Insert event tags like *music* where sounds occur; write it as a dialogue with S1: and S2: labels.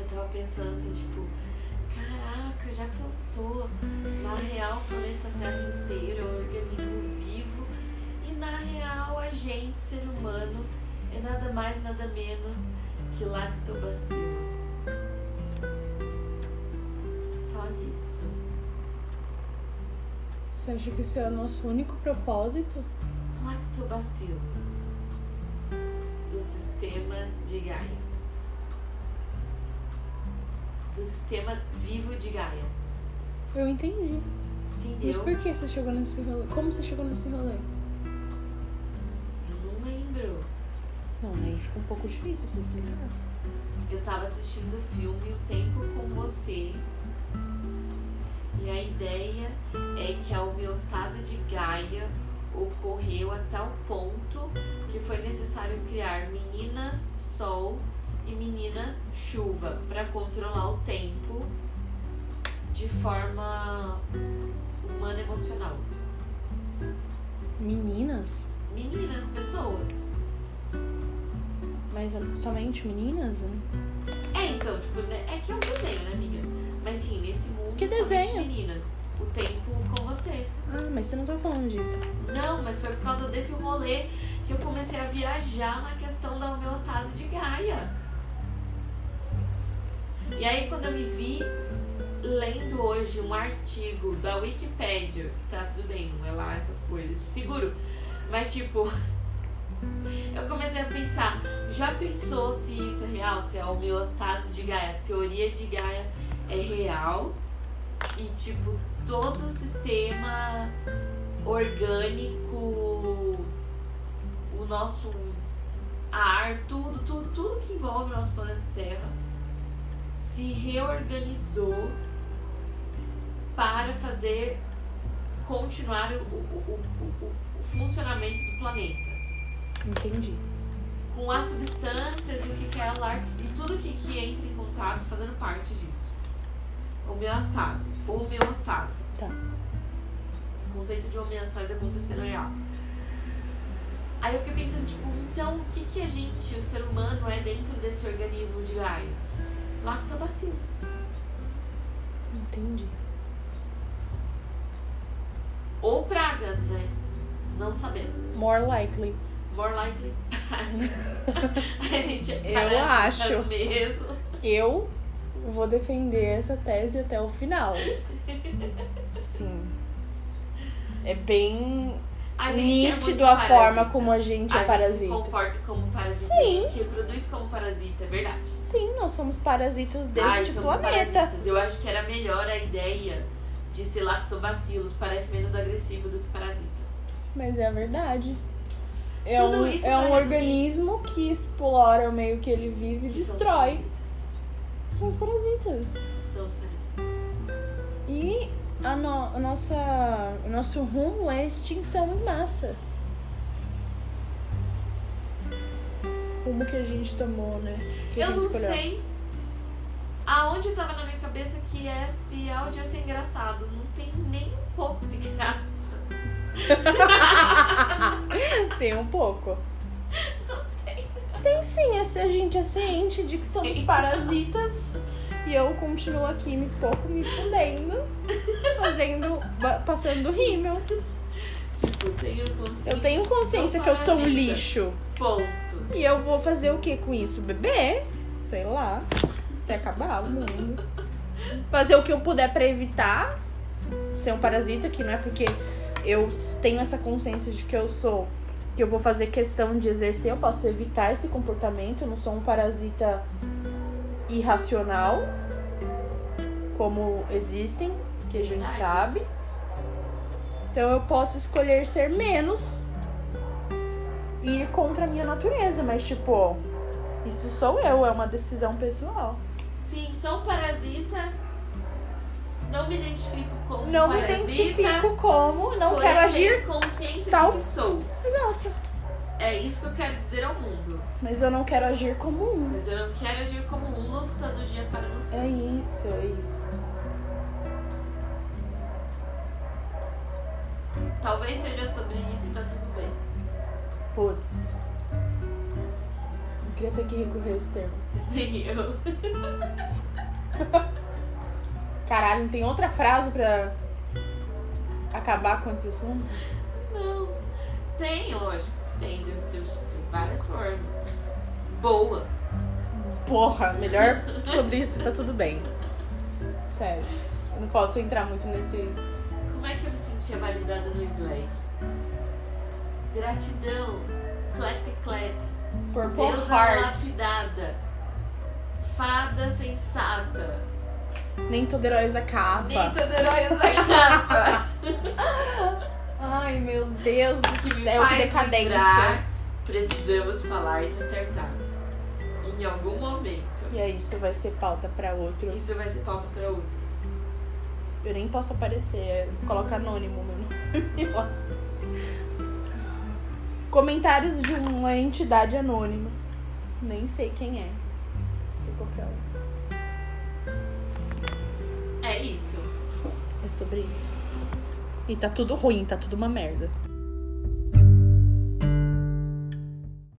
S1: Eu tava pensando assim, tipo, caraca, já pensou na real o planeta Terra inteiro é um organismo vivo e na real a gente, ser humano, é nada mais, nada menos que lactobacilos. Só isso.
S2: Você acha que esse é o nosso único propósito?
S1: Lactobacilos de Gaia. Do sistema vivo de Gaia.
S2: Eu entendi. Mas
S1: Entendeu?
S2: por que você chegou nesse rolê? Como você chegou nesse rolê?
S1: Eu não lembro.
S2: Não, aí fica um pouco difícil você explicar.
S1: Eu tava assistindo o filme O Tempo com Você. E a ideia é que a homeostase de Gaia ocorreu até o ponto que foi necessário criar meninas Sol e meninas Chuva para controlar o tempo de forma humana emocional.
S2: Meninas?
S1: Meninas, pessoas.
S2: Mas somente meninas?
S1: É, então, tipo, né, é que é um desenho, né, amiga? Mas sim, nesse mundo
S2: Que
S1: somente
S2: desenho?
S1: meninas. O tempo com você.
S2: Mas você não tá falando disso.
S1: Não, mas foi por causa desse rolê que eu comecei a viajar na questão da homeostase de Gaia. E aí quando eu me vi lendo hoje um artigo da Wikipédia, que tá tudo bem, não é lá essas coisas de seguro, mas tipo, *laughs* eu comecei a pensar, já pensou se isso é real, se a homeostase de Gaia, a teoria de Gaia é real e tipo, todo o sistema orgânico, o nosso ar, tudo, tudo, tudo que envolve o nosso planeta Terra se reorganizou para fazer continuar o, o, o, o, o funcionamento do planeta.
S2: Entendi.
S1: Com as substâncias e o que que é a LARC e tudo que, que entra em contato fazendo parte disso. Homeostase. Homeostase.
S2: Tá.
S1: O conceito de homeostase acontecendo real. Aí eu fiquei pensando, tipo, então o que, que a gente, o ser humano, é dentro desse organismo de Gaia? Lactobacilos.
S2: Entendi.
S1: Ou pragas, né? Não sabemos.
S2: More likely.
S1: More likely. *laughs* a gente *laughs*
S2: Eu acho.
S1: mesmo.
S2: Eu vou defender essa tese até o final. Sim. É bem
S1: A é
S2: nítido
S1: muito
S2: a
S1: parasita.
S2: forma como a gente
S1: a
S2: é
S1: gente se
S2: parasita.
S1: comporta como parasita.
S2: Sim.
S1: A gente reproduz como parasita, é verdade.
S2: Sim, nós somos parasitas deste planeta.
S1: parasitas. Eu acho que era melhor a ideia de ser lactobacilos. Parece menos agressivo do que parasita.
S2: Mas é a verdade. É
S1: Tudo
S2: um, é um
S1: resumir.
S2: organismo que explora o meio que ele vive e
S1: Que
S2: destrói.
S1: Parasitas.
S2: São parasitas.
S1: São os parasitas.
S2: E a, no- a nossa, o nosso rumo é extinção em massa. Rumo que a gente tomou, né? Que
S1: Eu não
S2: escolheu.
S1: sei aonde tava na minha cabeça que esse áudio ia ser engraçado. Não tem nem um pouco de graça. *laughs*
S2: Tem um pouco.
S1: Tem.
S2: Sim, esse- a gente é ciente de que somos parasitas. E eu continuo aqui me pouco me fudendo, fazendo, passando rímel.
S1: Tipo, eu tenho consciência.
S2: Eu tenho consciência que eu sou um lixo.
S1: Ponto.
S2: E eu vou fazer o que com isso? Beber? Sei lá. Até acabar o mundo. Fazer o que eu puder pra evitar ser um parasita, que não é porque eu tenho essa consciência de que eu sou, que eu vou fazer questão de exercer, eu posso evitar esse comportamento, eu não sou um parasita irracional, como existem, que a gente sabe. Então eu posso escolher ser menos e ir contra a minha natureza, mas tipo, isso sou eu, é uma decisão pessoal.
S1: Sim, sou um parasita. Não me identifico como
S2: Não me
S1: parasita.
S2: identifico como, não quero agir.
S1: consciência
S2: tal-
S1: de que sou.
S2: Exato.
S1: É isso que eu quero dizer ao mundo.
S2: Mas eu não quero agir como um.
S1: Mas eu não quero agir como um luto todo dia para não ser.
S2: É isso, é isso.
S1: Talvez seja sobre isso e tá tudo bem.
S2: Putz. Não queria ter que recorrer a esse termo. *laughs*
S1: Nem eu. *laughs*
S2: Caralho, não tem outra frase pra acabar com esse assunto?
S1: Não. Tem hoje. Tem de, de- de várias formas. Boa.
S2: Porra, melhor *laughs* sobre isso tá tudo bem. Sério. Eu não posso entrar muito nesse.
S1: Como é que eu me sentia validada no Slack? Gratidão. Clap, clap.
S2: Purple
S1: Deusa
S2: Heart.
S1: lapidada. Fada sensata.
S2: Nem todo herói usa capa.
S1: Nem todo herói usa capa. *laughs*
S2: Ai, meu Deus do
S1: que
S2: céu, que decadência.
S1: lembrar, precisamos falar de startups. Em algum momento.
S2: E aí, isso vai ser pauta pra outro.
S1: Isso vai ser pauta para outro.
S2: Eu nem posso aparecer, é- coloca anônimo meu nome lá. *laughs* Comentários de uma entidade anônima. Nem sei quem é. Não sei qual que é. É sobre isso. E tá tudo ruim, tá tudo uma merda.